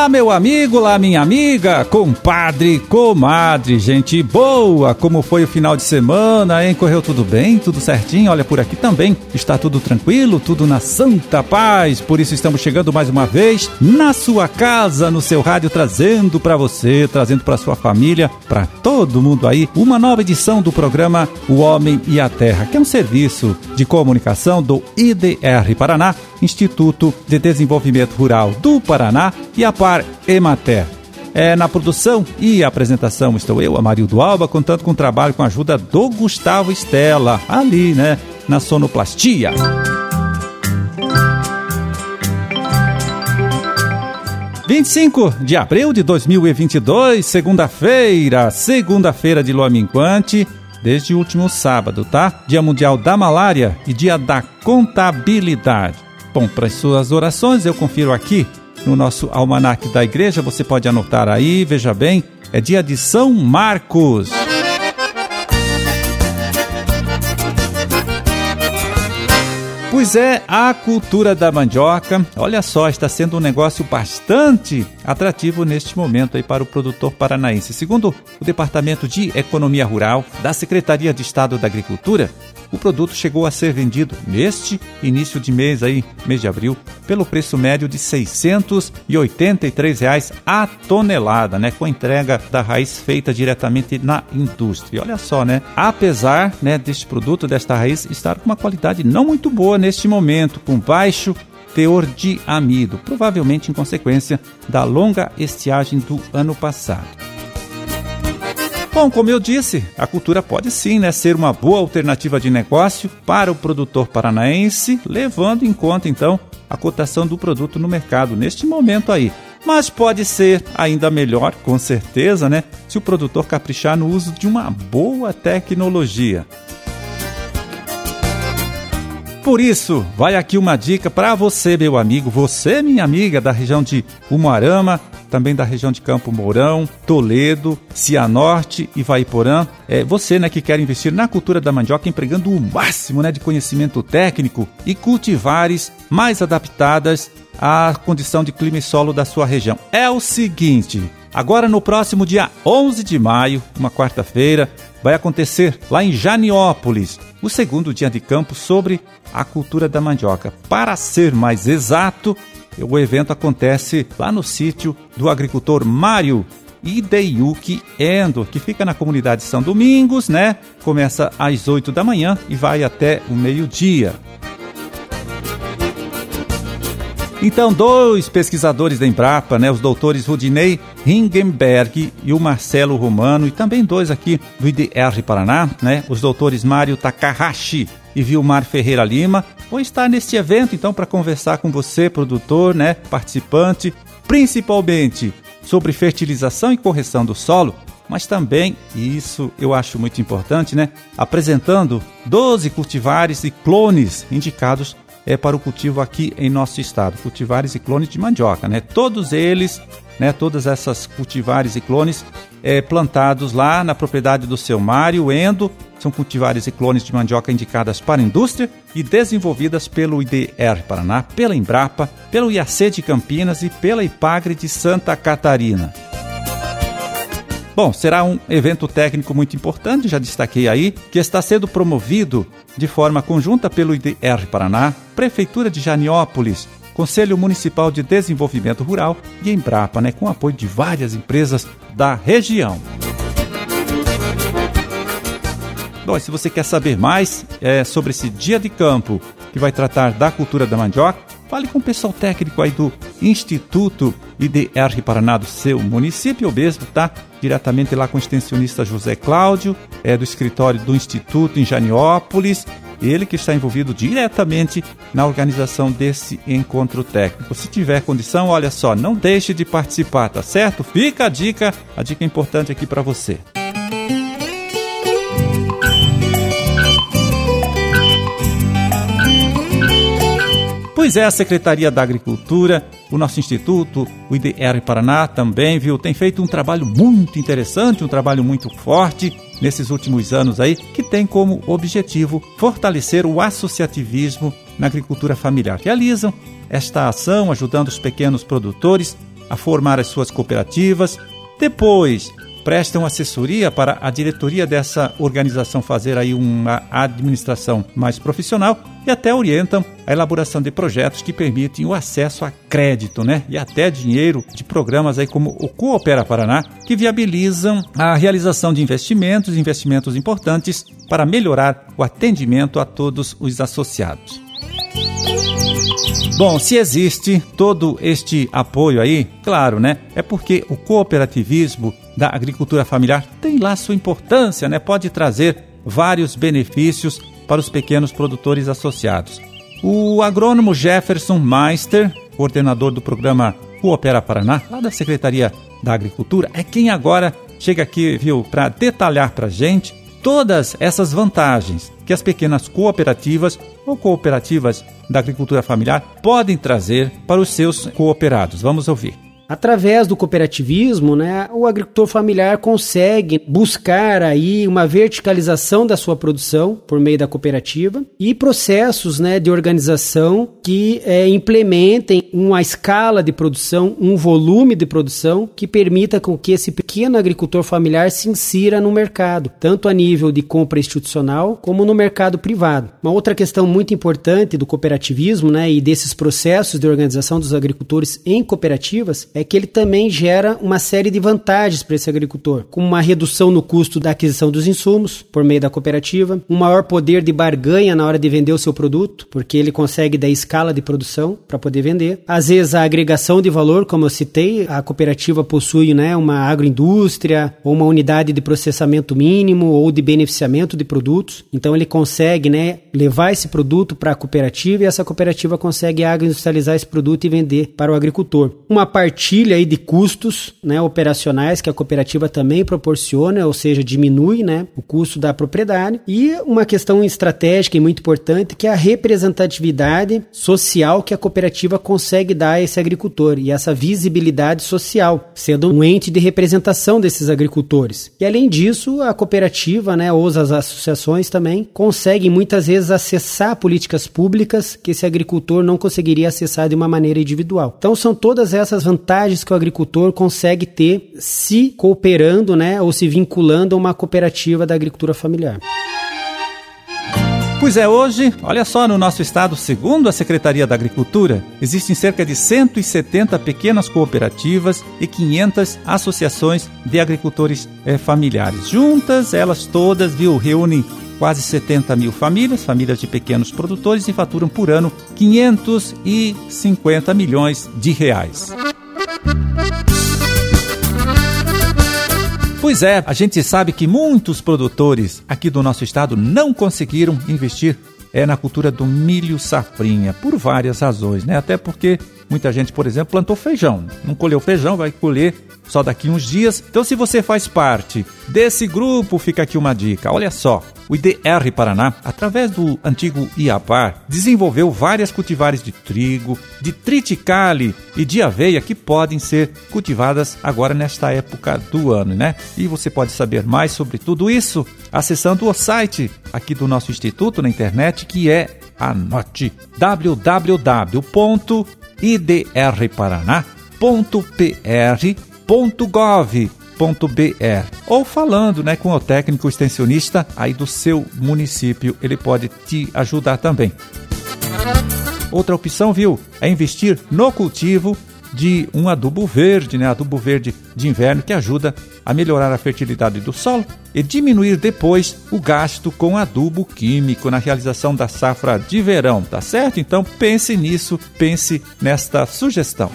Olá, meu amigo, olá, minha amiga, compadre, comadre, gente boa. Como foi o final de semana, hein? Correu tudo bem? Tudo certinho? Olha, por aqui também está tudo tranquilo, tudo na santa paz. Por isso estamos chegando mais uma vez na sua casa, no seu rádio, trazendo para você, trazendo para sua família, para todo mundo aí, uma nova edição do programa O Homem e a Terra, que é um serviço de comunicação do IDR Paraná, Instituto de Desenvolvimento Rural do Paraná e a Par Emater. É, na produção e apresentação estou eu, Amarildo Alba, contando com o trabalho com a ajuda do Gustavo Estela, ali, né, na sonoplastia. E cinco de abril de 2022, segunda-feira, segunda-feira de lua minguante, desde o último sábado, tá? Dia Mundial da Malária e Dia da Contabilidade. Bom, para as suas orações eu confiro aqui no nosso almanaque da igreja, você pode anotar aí, veja bem, é dia de São Marcos. Pois é, a cultura da mandioca, olha só, está sendo um negócio bastante atrativo neste momento aí para o produtor paranaense. Segundo o Departamento de Economia Rural da Secretaria de Estado da Agricultura, o produto chegou a ser vendido neste início de mês aí, mês de abril, pelo preço médio de 683 reais a tonelada, né, com entrega da raiz feita diretamente na indústria. Olha só, né? Apesar, né, deste produto desta raiz estar com uma qualidade não muito boa neste momento, com baixo teor de amido, provavelmente em consequência da longa estiagem do ano passado. Bom, como eu disse, a cultura pode sim né, ser uma boa alternativa de negócio para o produtor paranaense, levando em conta então a cotação do produto no mercado neste momento aí. Mas pode ser ainda melhor, com certeza, né, se o produtor caprichar no uso de uma boa tecnologia. Por isso, vai aqui uma dica para você, meu amigo, você, minha amiga da região de Umuarama, também da região de Campo Mourão, Toledo, Cianorte e Vaiporã. É, você né, que quer investir na cultura da mandioca empregando o máximo né, de conhecimento técnico e cultivares mais adaptadas à condição de clima e solo da sua região. É o seguinte, agora no próximo dia 11 de maio, uma quarta-feira, vai acontecer lá em Janiópolis o segundo dia de campo sobre a cultura da mandioca. Para ser mais exato, o evento acontece lá no sítio do agricultor Mário Ideyuki Endo, que fica na comunidade São Domingos, né? Começa às 8 da manhã e vai até o meio-dia. Então, dois pesquisadores da Embrapa, né, os doutores Rudinei Ringenberg e o Marcelo Romano, e também dois aqui do IDR Paraná, né, os doutores Mário Takahashi e Vilmar Ferreira Lima, vão estar neste evento então para conversar com você, produtor, né, participante, principalmente sobre fertilização e correção do solo, mas também, e isso eu acho muito importante, né, apresentando 12 cultivares e clones indicados é para o cultivo aqui em nosso estado, cultivares e clones de mandioca, né? Todos eles, né, todas essas cultivares e clones é, plantados lá na propriedade do seu Mário Endo, são cultivares e clones de mandioca indicadas para a indústria e desenvolvidas pelo IDR Paraná, pela Embrapa, pelo IAC de Campinas e pela IPAGRE de Santa Catarina. Bom, será um evento técnico muito importante, já destaquei aí, que está sendo promovido de forma conjunta pelo IDR Paraná, Prefeitura de Janiópolis, Conselho Municipal de Desenvolvimento Rural e Embrapa, né, com apoio de várias empresas da região. Bom, se você quer saber mais é, sobre esse dia de campo que vai tratar da cultura da mandioca, fale com o pessoal técnico aí do Instituto IDR Paraná do seu município mesmo, tá? Diretamente lá com o extensionista José Cláudio, é do escritório do Instituto em Janiópolis, ele que está envolvido diretamente na organização desse encontro técnico. Se tiver condição, olha só, não deixe de participar, tá certo? Fica a dica, a dica importante aqui para você. Pois é, a Secretaria da Agricultura, o nosso instituto, o IDR Paraná também, viu, tem feito um trabalho muito interessante, um trabalho muito forte nesses últimos anos aí, que tem como objetivo fortalecer o associativismo na agricultura familiar. Realizam esta ação ajudando os pequenos produtores a formar as suas cooperativas. Depois, prestam assessoria para a diretoria dessa organização fazer aí uma administração mais profissional e até orientam a elaboração de projetos que permitem o acesso a crédito, né? E até dinheiro de programas aí como o Coopera Paraná, que viabilizam a realização de investimentos, investimentos importantes para melhorar o atendimento a todos os associados. Bom, se existe todo este apoio aí, claro, né? É porque o cooperativismo da agricultura familiar tem lá sua importância, né? Pode trazer vários benefícios para os pequenos produtores associados. O agrônomo Jefferson Meister, coordenador do programa Coopera Paraná, lá da Secretaria da Agricultura, é quem agora chega aqui, viu, para detalhar para a gente todas essas vantagens que as pequenas cooperativas ou cooperativas da agricultura familiar podem trazer para os seus cooperados. Vamos ouvir. Através do cooperativismo, né, o agricultor familiar consegue buscar aí uma verticalização da sua produção por meio da cooperativa e processos né, de organização que é, implementem uma escala de produção, um volume de produção que permita com que esse pequeno agricultor familiar se insira no mercado, tanto a nível de compra institucional como no mercado privado. Uma outra questão muito importante do cooperativismo né, e desses processos de organização dos agricultores em cooperativas é que ele também gera uma série de vantagens para esse agricultor, como uma redução no custo da aquisição dos insumos por meio da cooperativa, um maior poder de barganha na hora de vender o seu produto, porque ele consegue dar escala de produção para poder vender. Às vezes a agregação de valor, como eu citei, a cooperativa possui né, uma agroindústria ou uma unidade de processamento mínimo ou de beneficiamento de produtos. Então ele consegue né, levar esse produto para a cooperativa e essa cooperativa consegue agroindustrializar esse produto e vender para o agricultor. Uma parte aí de custos né, operacionais que a cooperativa também proporciona, ou seja, diminui né, o custo da propriedade. E uma questão estratégica e muito importante que é a representatividade social que a cooperativa consegue dar a esse agricultor e essa visibilidade social, sendo um ente de representação desses agricultores. E além disso, a cooperativa, né, ou as associações também, conseguem muitas vezes acessar políticas públicas que esse agricultor não conseguiria acessar de uma maneira individual. Então são todas essas vantagens vantagens que o agricultor consegue ter se cooperando, né, ou se vinculando a uma cooperativa da agricultura familiar. Pois é, hoje, olha só, no nosso estado, segundo a Secretaria da Agricultura, existem cerca de 170 pequenas cooperativas e 500 associações de agricultores eh, familiares. Juntas, elas todas, viu, reúnem quase 70 mil famílias, famílias de pequenos produtores, e faturam por ano 550 milhões de reais. Pois é, a gente sabe que muitos produtores aqui do nosso estado não conseguiram investir é na cultura do milho safrinha, por várias razões, né? Até porque muita gente, por exemplo, plantou feijão, não colheu feijão, vai colher só daqui uns dias. Então, se você faz parte desse grupo, fica aqui uma dica. Olha só, o IDR Paraná, através do antigo IAPAR, desenvolveu várias cultivares de trigo, de triticale e de aveia que podem ser cultivadas agora nesta época do ano, né? E você pode saber mais sobre tudo isso acessando o site aqui do nosso instituto na internet, que é anote www.idrparaná.pr www.gov.br ou falando né, com o técnico extensionista aí do seu município, ele pode te ajudar também. Outra opção, viu, é investir no cultivo de um adubo verde, né, adubo verde de inverno que ajuda a melhorar a fertilidade do solo e diminuir depois o gasto com adubo químico na realização da safra de verão, tá certo? Então pense nisso, pense nesta sugestão.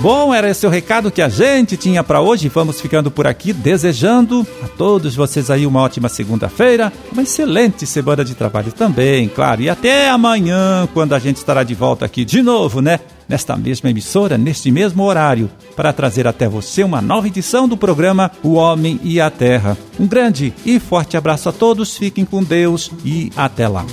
Bom, era esse o recado que a gente tinha para hoje. Vamos ficando por aqui, desejando a todos vocês aí uma ótima segunda-feira, uma excelente semana de trabalho também, claro. E até amanhã, quando a gente estará de volta aqui de novo, né? Nesta mesma emissora, neste mesmo horário, para trazer até você uma nova edição do programa O Homem e a Terra. Um grande e forte abraço a todos, fiquem com Deus e até lá.